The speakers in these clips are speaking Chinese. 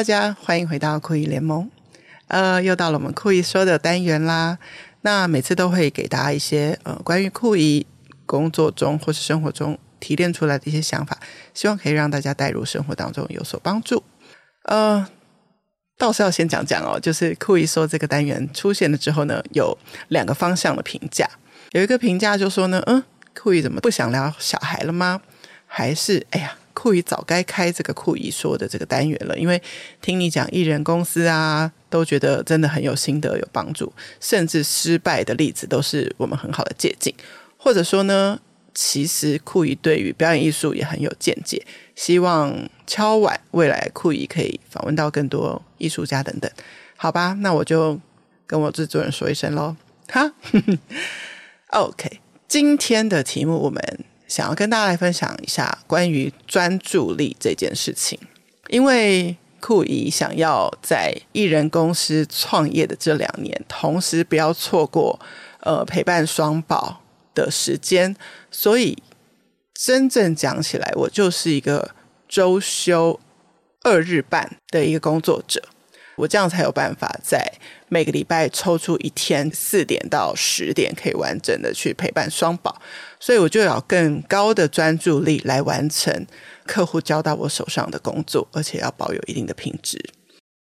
大家欢迎回到酷艺联盟。呃，又到了我们酷姨说的单元啦。那每次都会给大家一些呃关于酷姨工作中或是生活中提炼出来的一些想法，希望可以让大家带入生活当中有所帮助。呃，倒是要先讲讲哦，就是酷姨说这个单元出现了之后呢，有两个方向的评价。有一个评价就说呢，嗯，酷姨怎么不想聊小孩了吗？还是哎呀？酷姨早该开这个酷姨说的这个单元了，因为听你讲艺人公司啊，都觉得真的很有心得、有帮助，甚至失败的例子都是我们很好的借鉴。或者说呢，其实酷姨对于表演艺术也很有见解，希望敲碗未来酷姨可以访问到更多艺术家等等。好吧，那我就跟我制作人说一声喽。哈，OK，今天的题目我们。想要跟大家来分享一下关于专注力这件事情，因为酷怡想要在艺人公司创业的这两年，同时不要错过呃陪伴双宝的时间，所以真正讲起来，我就是一个周休二日半的一个工作者。我这样才有办法在每个礼拜抽出一天四点到十点，可以完整的去陪伴双宝，所以我就要更高的专注力来完成客户交到我手上的工作，而且要保有一定的品质。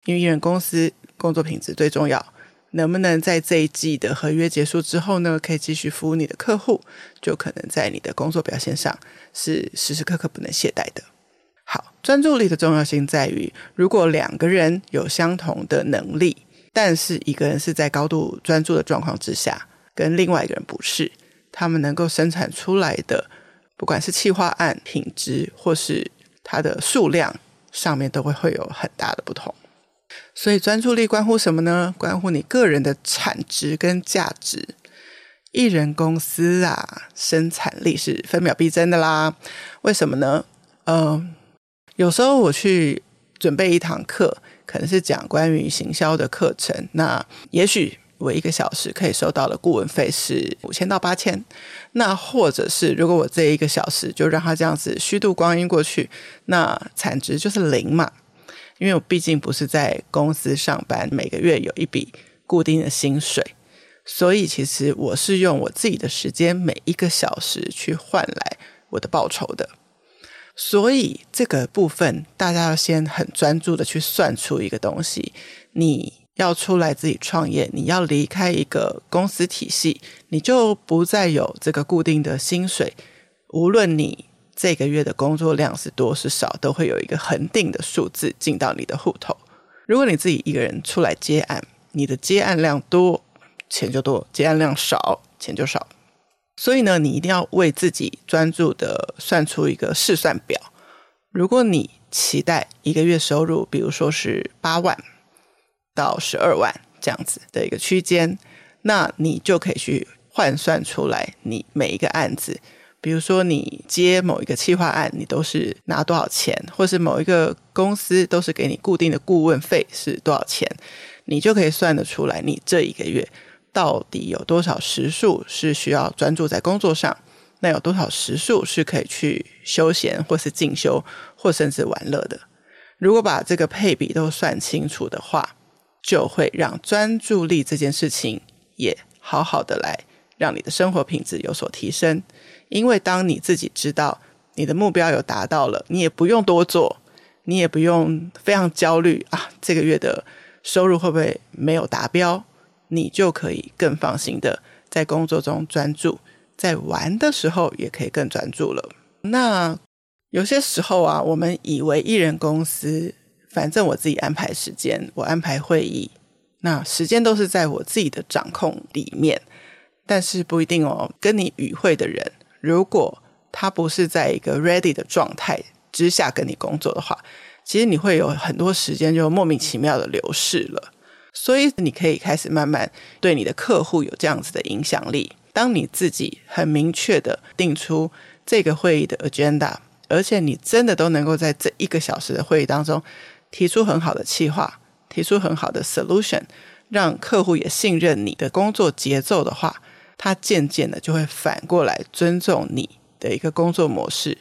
因为艺人公司工作品质最重要，能不能在这一季的合约结束之后呢，可以继续服务你的客户，就可能在你的工作表现上是时时刻刻不能懈怠的。好，专注力的重要性在于，如果两个人有相同的能力，但是一个人是在高度专注的状况之下，跟另外一个人不是，他们能够生产出来的，不管是企划案品质或是它的数量上面，都会会有很大的不同。所以专注力关乎什么呢？关乎你个人的产值跟价值。艺人公司啊，生产力是分秒必争的啦。为什么呢？嗯、有时候我去准备一堂课，可能是讲关于行销的课程。那也许我一个小时可以收到的顾问费是五千到八千。那或者是如果我这一个小时就让他这样子虚度光阴过去，那产值就是零嘛。因为我毕竟不是在公司上班，每个月有一笔固定的薪水，所以其实我是用我自己的时间每一个小时去换来我的报酬的。所以这个部分，大家要先很专注的去算出一个东西。你要出来自己创业，你要离开一个公司体系，你就不再有这个固定的薪水。无论你这个月的工作量是多是少，都会有一个恒定的数字进到你的户头。如果你自己一个人出来接案，你的接案量多，钱就多；接案量少，钱就少。所以呢，你一定要为自己专注的算出一个试算表。如果你期待一个月收入，比如说是八万到十二万这样子的一个区间，那你就可以去换算出来，你每一个案子，比如说你接某一个企划案，你都是拿多少钱，或是某一个公司都是给你固定的顾问费是多少钱，你就可以算得出来，你这一个月。到底有多少时数是需要专注在工作上？那有多少时数是可以去休闲，或是进修，或甚至玩乐的？如果把这个配比都算清楚的话，就会让专注力这件事情也好好的来让你的生活品质有所提升。因为当你自己知道你的目标有达到了，你也不用多做，你也不用非常焦虑啊，这个月的收入会不会没有达标？你就可以更放心的在工作中专注，在玩的时候也可以更专注了。那有些时候啊，我们以为艺人公司，反正我自己安排时间，我安排会议，那时间都是在我自己的掌控里面。但是不一定哦，跟你与会的人，如果他不是在一个 ready 的状态之下跟你工作的话，其实你会有很多时间就莫名其妙的流逝了。所以你可以开始慢慢对你的客户有这样子的影响力。当你自己很明确的定出这个会议的 agenda，而且你真的都能够在这一个小时的会议当中提出很好的企划，提出很好的 solution，让客户也信任你的工作节奏的话，他渐渐的就会反过来尊重你的一个工作模式，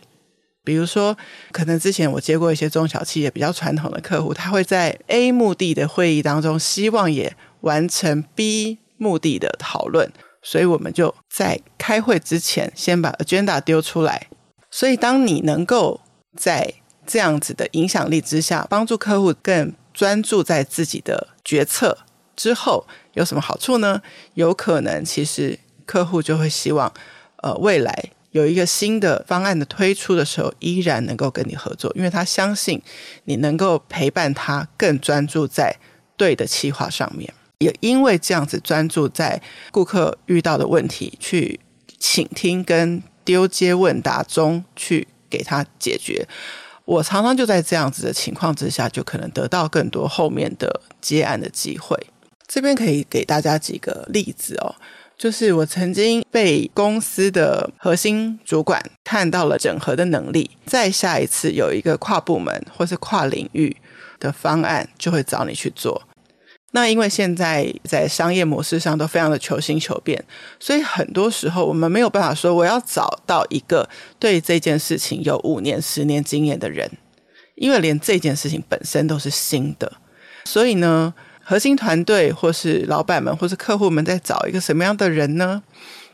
比如说，可能之前我接过一些中小企业比较传统的客户，他会在 A 目的的会议当中，希望也完成 B 目的的讨论，所以我们就在开会之前先把 agenda 丢出来。所以，当你能够在这样子的影响力之下，帮助客户更专注在自己的决策之后，有什么好处呢？有可能，其实客户就会希望，呃，未来。有一个新的方案的推出的时候，依然能够跟你合作，因为他相信你能够陪伴他更专注在对的企划上面。也因为这样子专注在顾客遇到的问题，去倾听跟丢接问答中去给他解决。我常常就在这样子的情况之下，就可能得到更多后面的接案的机会。这边可以给大家几个例子哦。就是我曾经被公司的核心主管看到了整合的能力，再下一次有一个跨部门或是跨领域的方案，就会找你去做。那因为现在在商业模式上都非常的求新求变，所以很多时候我们没有办法说我要找到一个对这件事情有五年、十年经验的人，因为连这件事情本身都是新的，所以呢。核心团队或是老板们或是客户们在找一个什么样的人呢？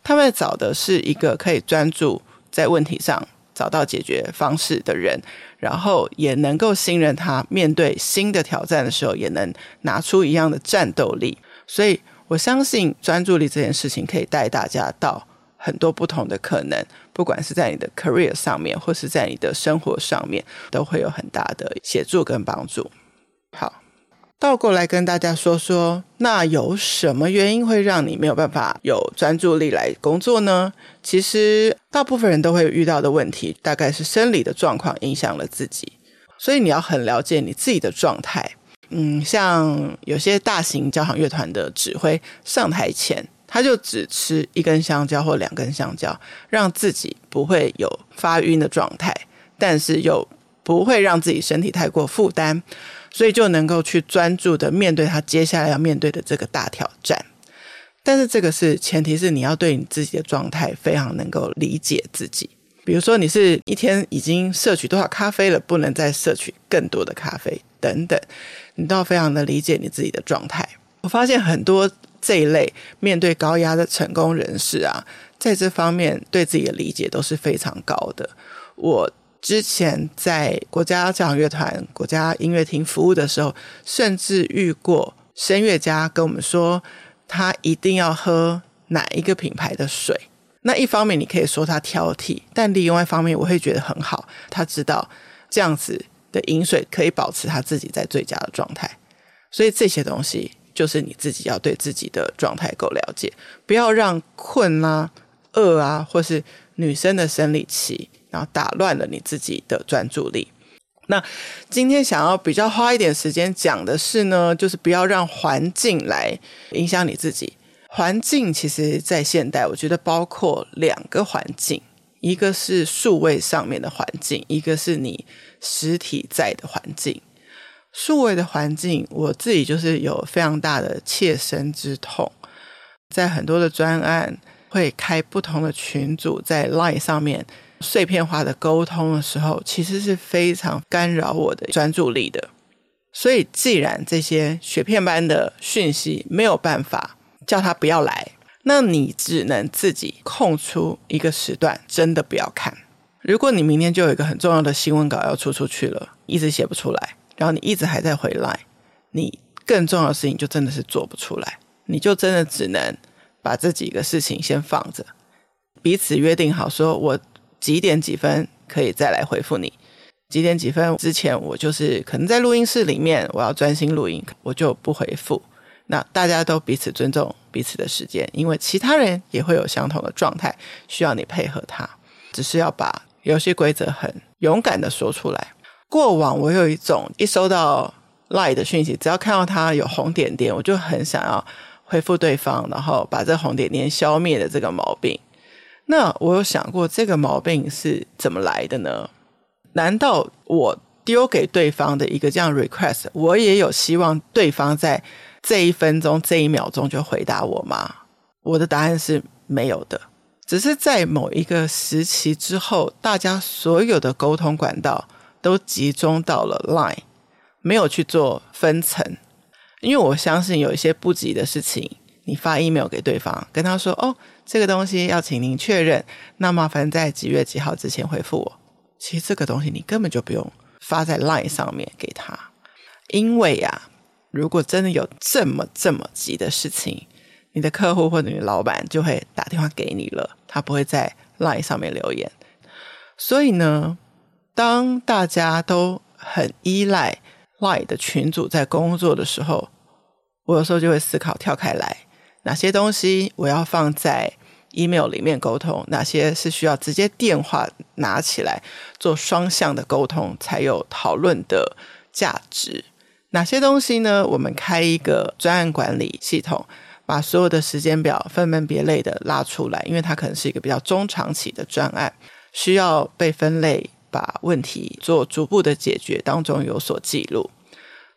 他们找的是一个可以专注在问题上找到解决方式的人，然后也能够信任他，面对新的挑战的时候也能拿出一样的战斗力。所以我相信专注力这件事情可以带大家到很多不同的可能，不管是在你的 career 上面，或是在你的生活上面，都会有很大的协助跟帮助。好。倒过来跟大家说说，那有什么原因会让你没有办法有专注力来工作呢？其实大部分人都会遇到的问题，大概是生理的状况影响了自己，所以你要很了解你自己的状态。嗯，像有些大型交响乐团的指挥上台前，他就只吃一根香蕉或两根香蕉，让自己不会有发晕的状态，但是又不会让自己身体太过负担。所以就能够去专注的面对他接下来要面对的这个大挑战，但是这个是前提是你要对你自己的状态非常能够理解自己。比如说你是一天已经摄取多少咖啡了，不能再摄取更多的咖啡等等，你都要非常的理解你自己的状态。我发现很多这一类面对高压的成功人士啊，在这方面对自己的理解都是非常高的。我。之前在国家交响乐团、国家音乐厅服务的时候，甚至遇过声乐家跟我们说，他一定要喝哪一个品牌的水。那一方面你可以说他挑剔，但另外一方面我会觉得很好，他知道这样子的饮水可以保持他自己在最佳的状态。所以这些东西就是你自己要对自己的状态够了解，不要让困啊、饿啊，或是女生的生理期。然后打乱了你自己的专注力。那今天想要比较花一点时间讲的是呢，就是不要让环境来影响你自己。环境其实，在现代，我觉得包括两个环境，一个是数位上面的环境，一个是你实体在的环境。数位的环境，我自己就是有非常大的切身之痛，在很多的专案会开不同的群组，在 Line 上面。碎片化的沟通的时候，其实是非常干扰我的专注力的。所以，既然这些雪片般的讯息没有办法叫他不要来，那你只能自己空出一个时段，真的不要看。如果你明天就有一个很重要的新闻稿要出出去了，一直写不出来，然后你一直还在回来，你更重要的事情就真的是做不出来，你就真的只能把这几个事情先放着，彼此约定好说，我。几点几分可以再来回复你？几点几分之前，我就是可能在录音室里面，我要专心录音，我就不回复。那大家都彼此尊重彼此的时间，因为其他人也会有相同的状态，需要你配合他。只是要把游戏规则很勇敢的说出来。过往我有一种一收到 Lie 的讯息，只要看到他有红点点，我就很想要回复对方，然后把这红点点消灭的这个毛病。那我有想过这个毛病是怎么来的呢？难道我丢给对方的一个这样 request，我也有希望对方在这一分钟、这一秒钟就回答我吗？我的答案是没有的。只是在某一个时期之后，大家所有的沟通管道都集中到了 Line，没有去做分层。因为我相信有一些不急的事情，你发 email 给对方，跟他说：“哦，这个东西要请您确认，那麻烦在几月几号之前回复我。”其实这个东西你根本就不用发在 Line 上面给他，因为呀、如果真的有这么这么急的事情，你的客户或者你的老板就会打电话给你了，他不会在 Line 上面留言。所以呢，当大家都很依赖 Line 的群组在工作的时候，我有时候就会思考跳开来，哪些东西我要放在 email 里面沟通，哪些是需要直接电话拿起来做双向的沟通才有讨论的价值，哪些东西呢？我们开一个专案管理系统。把所有的时间表分门别类的拉出来，因为它可能是一个比较中长期的专案，需要被分类，把问题做逐步的解决，当中有所记录。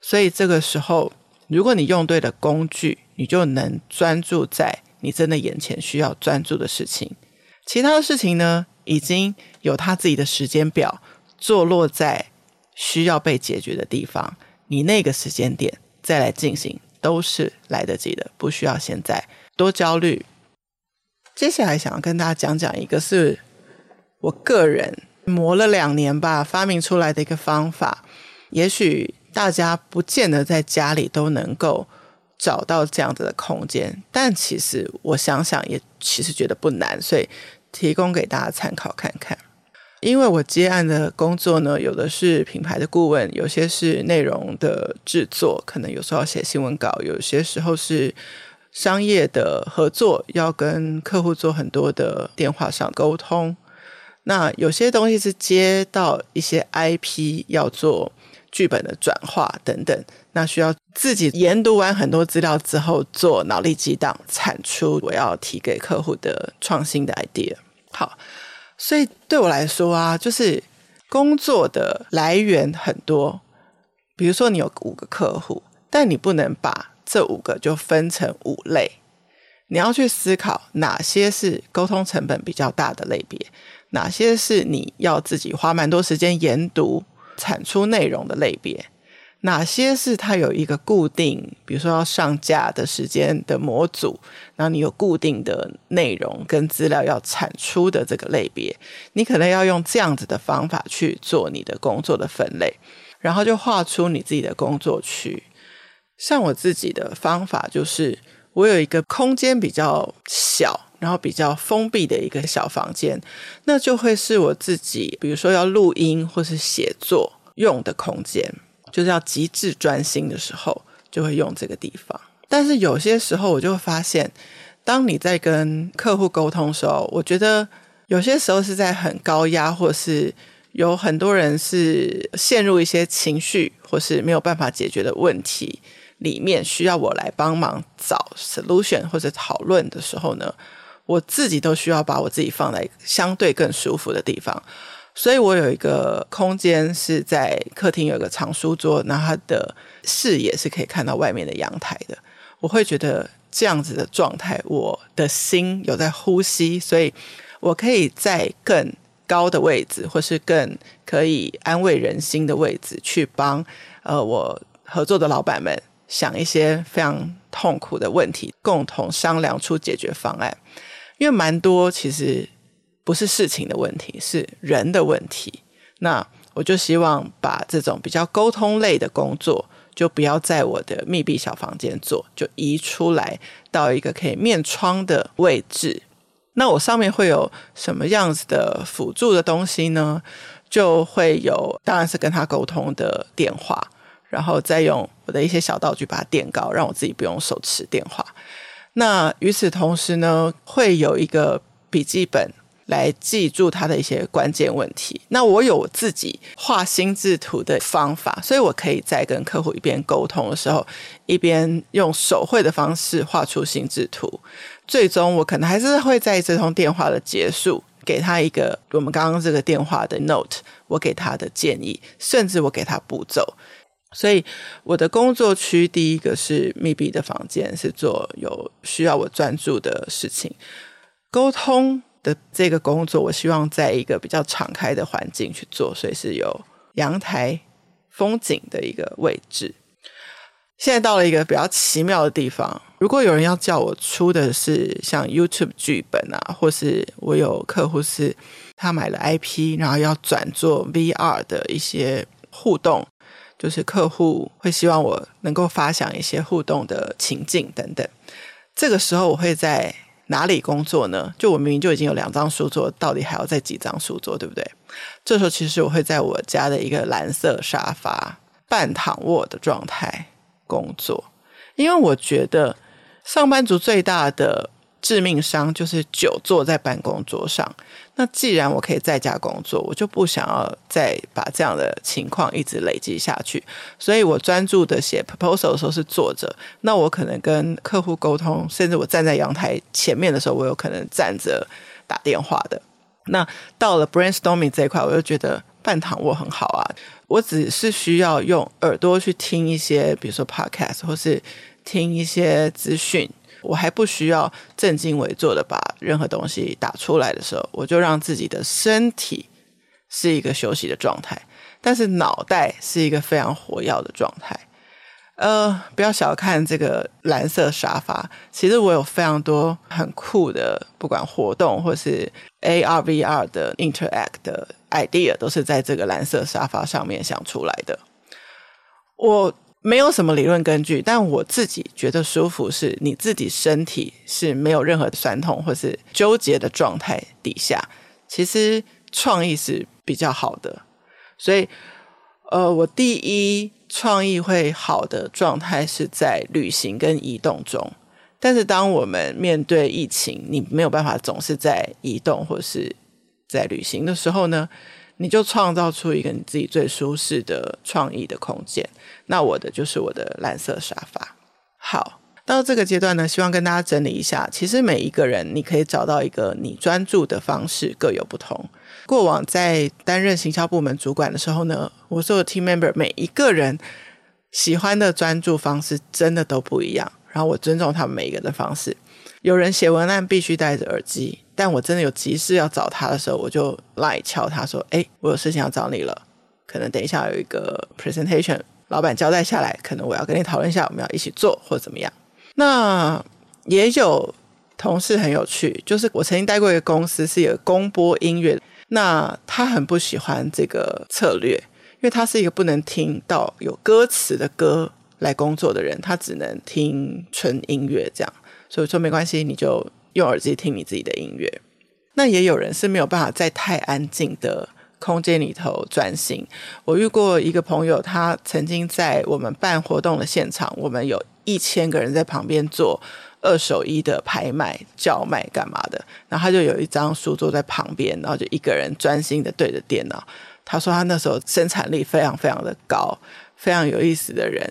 所以这个时候，如果你用对了工具，你就能专注在你真的眼前需要专注的事情。其他的事情呢，已经有它自己的时间表，坐落在需要被解决的地方，你那个时间点再来进行。都是来得及的，不需要现在多焦虑。接下来想要跟大家讲讲一个是我个人磨了两年吧发明出来的一个方法，也许大家不见得在家里都能够找到这样子的空间，但其实我想想也其实觉得不难，所以提供给大家参考看看。因为我接案的工作呢，有的是品牌的顾问，有些是内容的制作，可能有时候要写新闻稿，有些时候是商业的合作，要跟客户做很多的电话上沟通。那有些东西是接到一些 IP 要做剧本的转化等等，那需要自己研读完很多资料之后做脑力激荡，产出我要提给客户的创新的 idea。好。所以对我来说啊，就是工作的来源很多。比如说，你有五个客户，但你不能把这五个就分成五类。你要去思考哪些是沟通成本比较大的类别，哪些是你要自己花蛮多时间研读、产出内容的类别。哪些是它有一个固定，比如说要上架的时间的模组，然后你有固定的内容跟资料要产出的这个类别，你可能要用这样子的方法去做你的工作的分类，然后就画出你自己的工作区。像我自己的方法就是，我有一个空间比较小，然后比较封闭的一个小房间，那就会是我自己，比如说要录音或是写作用的空间。就是要极致专心的时候，就会用这个地方。但是有些时候，我就会发现，当你在跟客户沟通的时候，我觉得有些时候是在很高压，或是有很多人是陷入一些情绪，或是没有办法解决的问题里面，需要我来帮忙找 solution 或者讨论的时候呢，我自己都需要把我自己放在相对更舒服的地方。所以我有一个空间是在客厅，有一个长书桌，那它的视野是可以看到外面的阳台的。我会觉得这样子的状态，我的心有在呼吸，所以我可以在更高的位置，或是更可以安慰人心的位置，去帮呃我合作的老板们想一些非常痛苦的问题，共同商量出解决方案。因为蛮多其实。不是事情的问题，是人的问题。那我就希望把这种比较沟通类的工作，就不要在我的密闭小房间做，就移出来到一个可以面窗的位置。那我上面会有什么样子的辅助的东西呢？就会有，当然是跟他沟通的电话，然后再用我的一些小道具把它垫高，让我自己不用手持电话。那与此同时呢，会有一个笔记本。来记住他的一些关键问题。那我有我自己画心智图的方法，所以我可以在跟客户一边沟通的时候，一边用手绘的方式画出心智图。最终，我可能还是会在这通电话的结束，给他一个我们刚刚这个电话的 note，我给他的建议，甚至我给他步骤。所以，我的工作区第一个是密闭的房间，是做有需要我专注的事情，沟通。的这个工作，我希望在一个比较敞开的环境去做，所以是有阳台风景的一个位置。现在到了一个比较奇妙的地方，如果有人要叫我出的是像 YouTube 剧本啊，或是我有客户是他买了 IP，然后要转做 VR 的一些互动，就是客户会希望我能够发想一些互动的情境等等。这个时候我会在哪里工作呢？就我明明就已经有两张书桌，到底还要再几张书桌，对不对？这时候其实我会在我家的一个蓝色沙发半躺卧的状态工作，因为我觉得上班族最大的致命伤就是久坐在办公桌上。那既然我可以在家工作，我就不想要再把这样的情况一直累积下去。所以我专注的写 proposal 的时候是坐着，那我可能跟客户沟通，甚至我站在阳台前面的时候，我有可能站着打电话的。那到了 brainstorming 这一块，我就觉得半躺卧很好啊。我只是需要用耳朵去听一些，比如说 podcast，或是听一些资讯。我还不需要正襟危坐的把任何东西打出来的时候，我就让自己的身体是一个休息的状态，但是脑袋是一个非常活跃的状态。呃，不要小看这个蓝色沙发，其实我有非常多很酷的，不管活动或是 AR、VR 的 interact 的 idea，都是在这个蓝色沙发上面想出来的。我。没有什么理论根据，但我自己觉得舒服，是你自己身体是没有任何的酸痛或是纠结的状态底下，其实创意是比较好的。所以，呃，我第一创意会好的状态是在旅行跟移动中。但是，当我们面对疫情，你没有办法总是在移动或是在旅行的时候呢，你就创造出一个你自己最舒适的创意的空间。那我的就是我的蓝色沙发。好，到这个阶段呢，希望跟大家整理一下。其实每一个人，你可以找到一个你专注的方式各有不同。过往在担任行销部门主管的时候呢，我所有 team member 每一个人喜欢的专注方式真的都不一样。然后我尊重他们每一个的方式。有人写文案必须戴着耳机。但我真的有急事要找他的时候，我就来敲他说：“哎，我有事情要找你了，可能等一下有一个 presentation，老板交代下来，可能我要跟你讨论一下，我们要一起做或怎么样。”那也有同事很有趣，就是我曾经待过一个公司，是有公播音乐，那他很不喜欢这个策略，因为他是一个不能听到有歌词的歌来工作的人，他只能听纯音乐这样，所以说没关系，你就。用耳机听你自己的音乐，那也有人是没有办法在太安静的空间里头专心。我遇过一个朋友，他曾经在我们办活动的现场，我们有一千个人在旁边做二手衣的拍卖、叫卖干嘛的，然后他就有一张书桌在旁边，然后就一个人专心的对着电脑。他说他那时候生产力非常非常的高，非常有意思的人。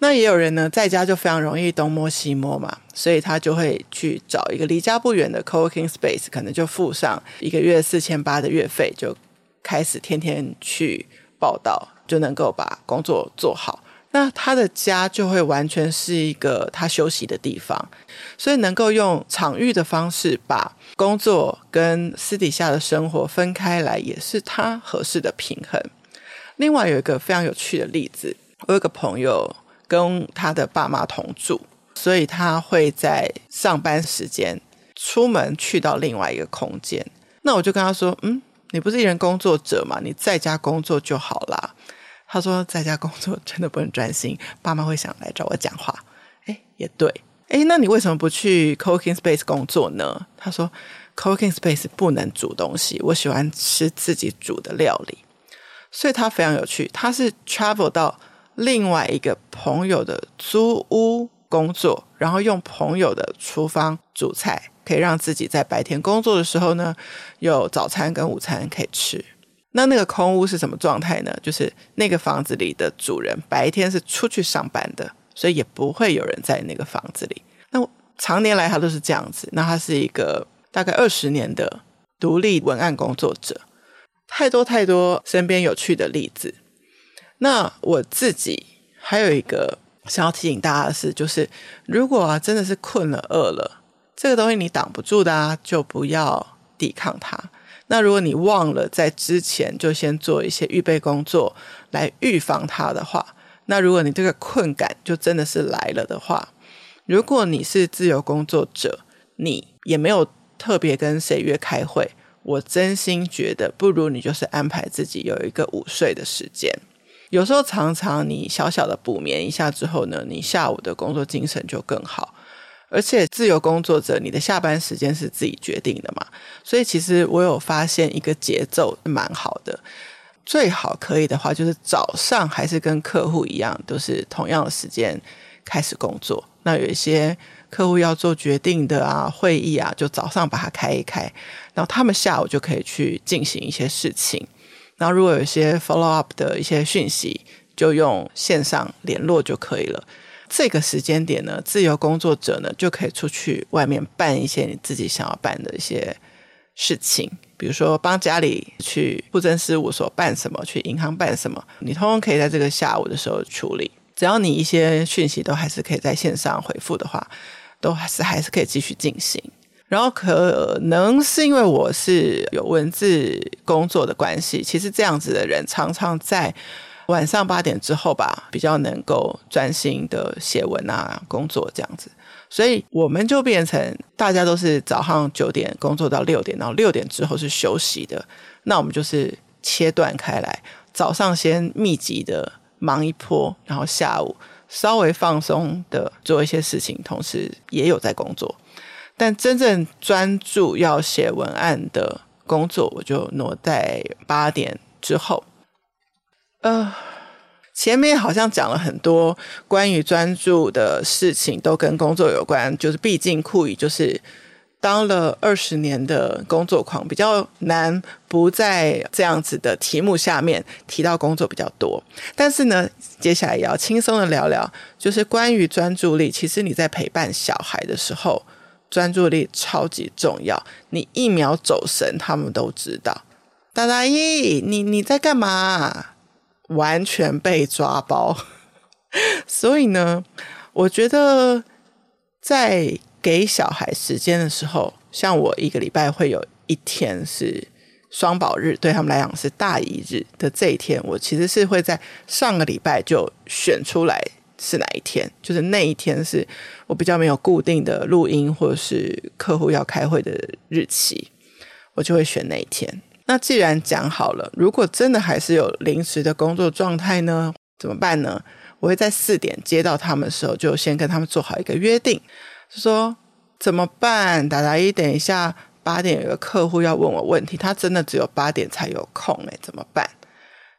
那也有人呢，在家就非常容易东摸西摸嘛，所以他就会去找一个离家不远的 cooking space，可能就付上一个月四千八的月费，就开始天天去报到，就能够把工作做好。那他的家就会完全是一个他休息的地方，所以能够用场域的方式把工作跟私底下的生活分开来，也是他合适的平衡。另外有一个非常有趣的例子，我有个朋友。跟他的爸妈同住，所以他会在上班时间出门去到另外一个空间。那我就跟他说：“嗯，你不是一人工作者嘛？你在家工作就好啦。”他说：“在家工作真的不能专心，爸妈会想来找我讲话。”哎，也对。哎，那你为什么不去 Cooking space 工作呢？他说：“Cooking space 不能煮东西，我喜欢吃自己煮的料理。”所以他非常有趣，他是 travel 到。另外一个朋友的租屋工作，然后用朋友的厨房煮菜，可以让自己在白天工作的时候呢，有早餐跟午餐可以吃。那那个空屋是什么状态呢？就是那个房子里的主人白天是出去上班的，所以也不会有人在那个房子里。那常年来他都是这样子。那他是一个大概二十年的独立文案工作者，太多太多身边有趣的例子。那我自己还有一个想要提醒大家的是，就是如果啊真的是困了、饿了，这个东西你挡不住的啊，就不要抵抗它。那如果你忘了在之前就先做一些预备工作来预防它的话，那如果你这个困感就真的是来了的话，如果你是自由工作者，你也没有特别跟谁约开会，我真心觉得不如你就是安排自己有一个午睡的时间。有时候常常你小小的补眠一下之后呢，你下午的工作精神就更好。而且自由工作者，你的下班时间是自己决定的嘛，所以其实我有发现一个节奏蛮好的。最好可以的话，就是早上还是跟客户一样，都是同样的时间开始工作。那有一些客户要做决定的啊，会议啊，就早上把它开一开，然后他们下午就可以去进行一些事情。然后如果有一些 follow up 的一些讯息，就用线上联络就可以了。这个时间点呢，自由工作者呢就可以出去外面办一些你自己想要办的一些事情，比如说帮家里去户政事务所办什么，去银行办什么，你通通可以在这个下午的时候处理。只要你一些讯息都还是可以在线上回复的话，都还是还是可以继续进行。然后可能是因为我是有文字工作的关系，其实这样子的人常常在。晚上八点之后吧，比较能够专心的写文啊，工作这样子，所以我们就变成大家都是早上九点工作到六点，然后六点之后是休息的。那我们就是切断开来，早上先密集的忙一波，然后下午稍微放松的做一些事情，同时也有在工作。但真正专注要写文案的工作，我就挪在八点之后。呃，前面好像讲了很多关于专注的事情，都跟工作有关。就是毕竟酷姨就是当了二十年的工作狂，比较难不在这样子的题目下面提到工作比较多。但是呢，接下来也要轻松的聊聊，就是关于专注力。其实你在陪伴小孩的时候，专注力超级重要。你一秒走神，他们都知道。大大姨，你你在干嘛？完全被抓包，所以呢，我觉得在给小孩时间的时候，像我一个礼拜会有一天是双宝日，对他们来讲是大姨日的这一天，我其实是会在上个礼拜就选出来是哪一天，就是那一天是我比较没有固定的录音或者是客户要开会的日期，我就会选那一天。那既然讲好了，如果真的还是有临时的工作状态呢，怎么办呢？我会在四点接到他们的时候，就先跟他们做好一个约定，说怎么办？达达一，等一下八点有个客户要问我问题，他真的只有八点才有空诶，怎么办？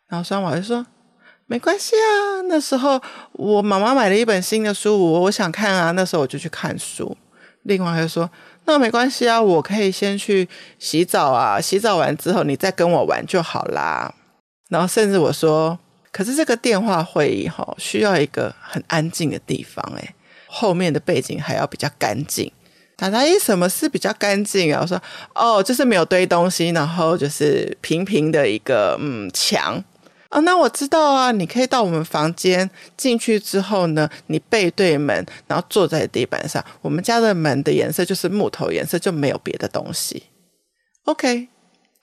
然后双宝就说没关系啊，那时候我妈妈买了一本新的书，我我想看啊，那时候我就去看书。另外就说。那没关系啊，我可以先去洗澡啊，洗澡完之后你再跟我玩就好啦。然后甚至我说，可是这个电话会议哈，需要一个很安静的地方，诶，后面的背景还要比较干净。大大姨，什么是比较干净啊？我说，哦，就是没有堆东西，然后就是平平的一个嗯墙。啊、那我知道啊，你可以到我们房间进去之后呢，你背对门，然后坐在地板上。我们家的门的颜色就是木头颜色，就没有别的东西。OK，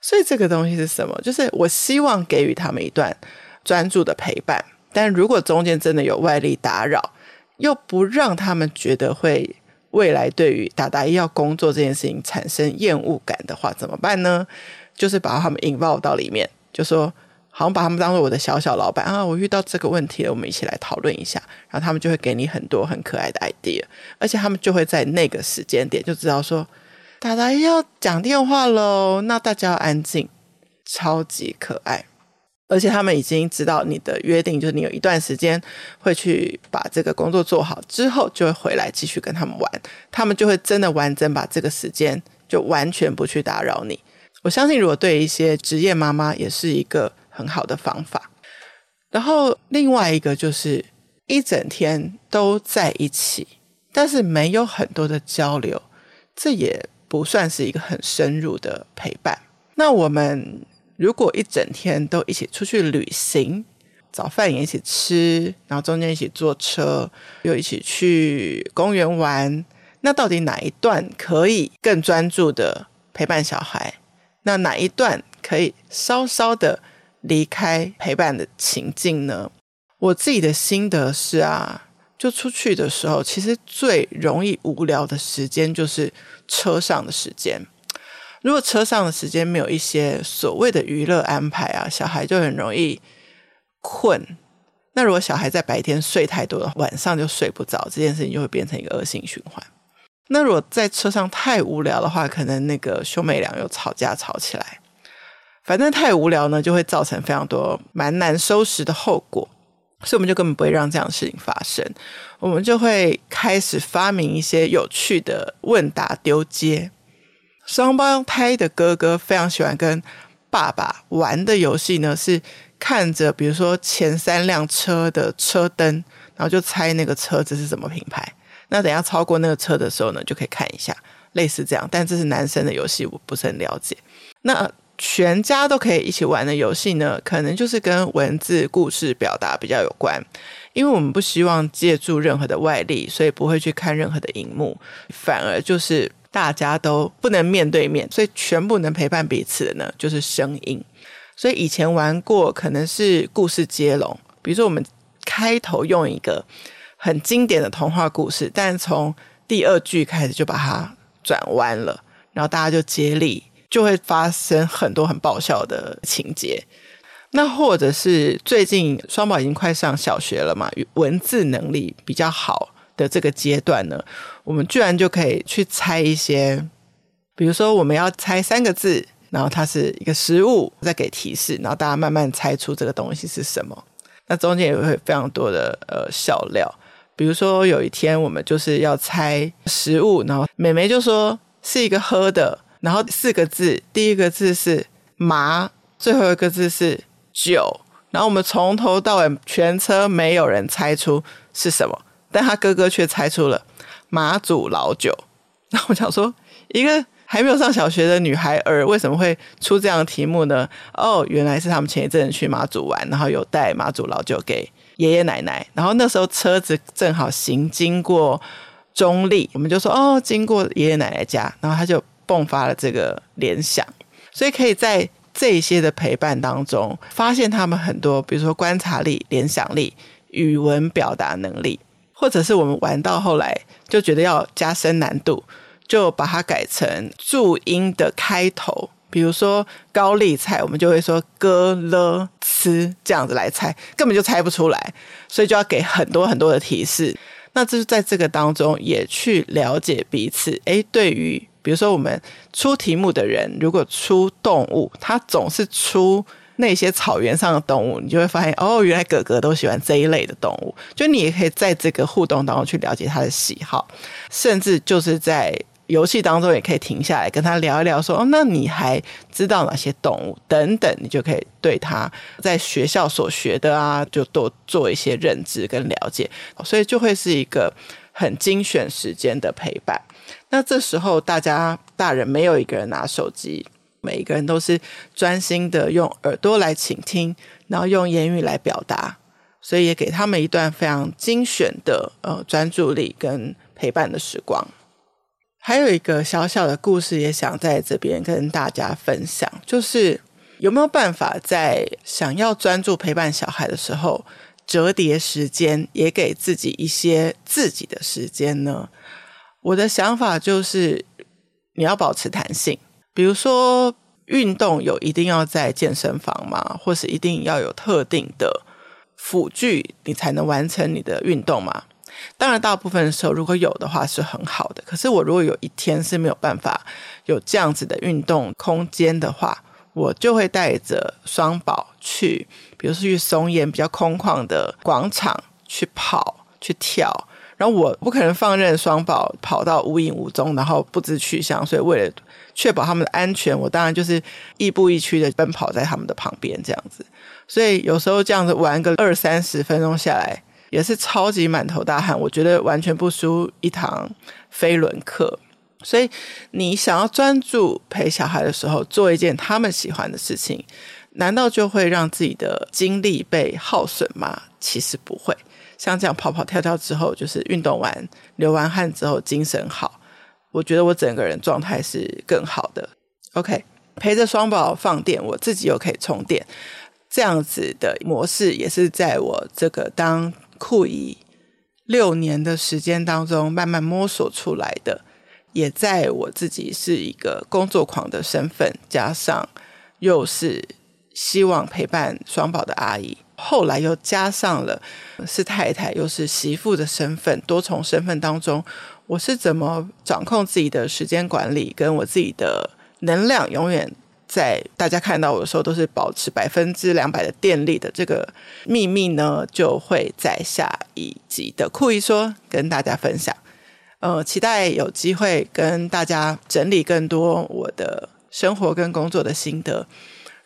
所以这个东西是什么？就是我希望给予他们一段专注的陪伴，但如果中间真的有外力打扰，又不让他们觉得会未来对于达达要工作这件事情产生厌恶感的话，怎么办呢？就是把他们引爆到里面，就说。好像把他们当做我的小小老板啊！我遇到这个问题了，我们一起来讨论一下。然后他们就会给你很多很可爱的 idea，而且他们就会在那个时间点就知道说，达达要讲电话喽，那大家要安静，超级可爱。而且他们已经知道你的约定，就是你有一段时间会去把这个工作做好，之后就会回来继续跟他们玩。他们就会真的完整把这个时间就完全不去打扰你。我相信，如果对一些职业妈妈也是一个。很好的方法，然后另外一个就是一整天都在一起，但是没有很多的交流，这也不算是一个很深入的陪伴。那我们如果一整天都一起出去旅行，早饭也一起吃，然后中间一起坐车，又一起去公园玩，那到底哪一段可以更专注的陪伴小孩，那哪一段可以稍稍的离开陪伴的情境呢？我自己的心得是啊，就出去的时候，其实最容易无聊的时间就是车上的时间。如果车上的时间没有一些所谓的娱乐安排啊，小孩就很容易困。那如果小孩在白天睡太多了，晚上就睡不着，这件事情就会变成一个恶性循环。那如果在车上太无聊的话，可能那个兄妹俩又吵架吵起来。反正太无聊呢，就会造成非常多蛮难收拾的后果。所以我们就根本不会让这样的事情发生，我们就会开始发明一些有趣的问答丢接。双胞胎的哥哥非常喜欢跟爸爸玩的游戏呢，是看着比如说前三辆车的车灯，然后就猜那个车子是什么品牌。那等下超过那个车的时候呢，就可以看一下，类似这样。但这是男生的游戏，我不是很了解。那全家都可以一起玩的游戏呢，可能就是跟文字、故事表达比较有关，因为我们不希望借助任何的外力，所以不会去看任何的荧幕，反而就是大家都不能面对面，所以全部能陪伴彼此的呢，就是声音。所以以前玩过可能是故事接龙，比如说我们开头用一个很经典的童话故事，但从第二句开始就把它转弯了，然后大家就接力。就会发生很多很爆笑的情节，那或者是最近双宝已经快上小学了嘛，文字能力比较好的这个阶段呢，我们居然就可以去猜一些，比如说我们要猜三个字，然后它是一个食物，再给提示，然后大家慢慢猜出这个东西是什么。那中间也会非常多的呃笑料，比如说有一天我们就是要猜食物，然后妹妹就说是一个喝的。然后四个字，第一个字是麻，最后一个字是酒。然后我们从头到尾全车没有人猜出是什么，但他哥哥却猜出了马祖老酒。然后我想说，一个还没有上小学的女孩儿为什么会出这样的题目呢？哦，原来是他们前一阵去马祖玩，然后有带马祖老酒给爷爷奶奶。然后那时候车子正好行经过中立，我们就说哦，经过爷爷奶奶家，然后他就。迸发了这个联想，所以可以在这些的陪伴当中，发现他们很多，比如说观察力、联想力、语文表达能力，或者是我们玩到后来就觉得要加深难度，就把它改成注音的开头，比如说高丽菜，我们就会说歌了吃这样子来猜，根本就猜不出来，所以就要给很多很多的提示。那这是在这个当中也去了解彼此，诶，对于。比如说，我们出题目的人，如果出动物，他总是出那些草原上的动物，你就会发现，哦，原来哥哥都喜欢这一类的动物。就你也可以在这个互动当中去了解他的喜好，甚至就是在游戏当中也可以停下来跟他聊一聊，说，哦，那你还知道哪些动物？等等，你就可以对他在学校所学的啊，就多做一些认知跟了解。所以就会是一个很精选时间的陪伴。那这时候，大家大人没有一个人拿手机，每一个人都是专心的用耳朵来倾听，然后用言语来表达，所以也给他们一段非常精选的呃专注力跟陪伴的时光。还有一个小小的故事，也想在这边跟大家分享，就是有没有办法在想要专注陪伴小孩的时候，折叠时间，也给自己一些自己的时间呢？我的想法就是，你要保持弹性。比如说，运动有一定要在健身房吗？或是一定要有特定的辅具，你才能完成你的运动吗？当然，大部分时候如果有的话是很好的。可是，我如果有一天是没有办法有这样子的运动空间的话，我就会带着双宝去，比如说去松烟比较空旷的广场去跑、去跳。然后我不可能放任双宝跑到无影无踪，然后不知去向，所以为了确保他们的安全，我当然就是亦步亦趋的奔跑在他们的旁边这样子。所以有时候这样子玩个二三十分钟下来，也是超级满头大汗，我觉得完全不输一堂飞轮课。所以你想要专注陪小孩的时候，做一件他们喜欢的事情，难道就会让自己的精力被耗损吗？其实不会。像这样跑跑跳跳之后，就是运动完、流完汗之后精神好，我觉得我整个人状态是更好的。OK，陪着双宝放电，我自己又可以充电，这样子的模式也是在我这个当酷姨六年的时间当中慢慢摸索出来的，也在我自己是一个工作狂的身份，加上又是希望陪伴双宝的阿姨，后来又加上了是太太又是媳妇的身份，多重身份当中，我是怎么掌控自己的时间管理，跟我自己的能量，永远在大家看到我的时候都是保持百分之两百的电力的这个秘密呢，就会在下一集的酷姨说跟大家分享。呃，期待有机会跟大家整理更多我的生活跟工作的心得。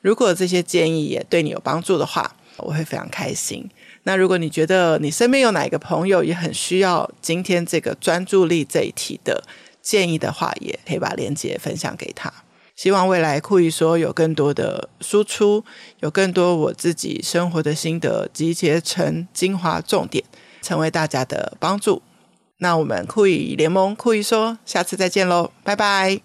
如果这些建议也对你有帮助的话，我会非常开心。那如果你觉得你身边有哪一个朋友也很需要今天这个专注力这一题的建议的话，也可以把链接分享给他。希望未来酷姨说有更多的输出，有更多我自己生活的心得集结成精华重点，成为大家的帮助。那我们酷姨联盟酷姨说，下次再见喽，拜拜。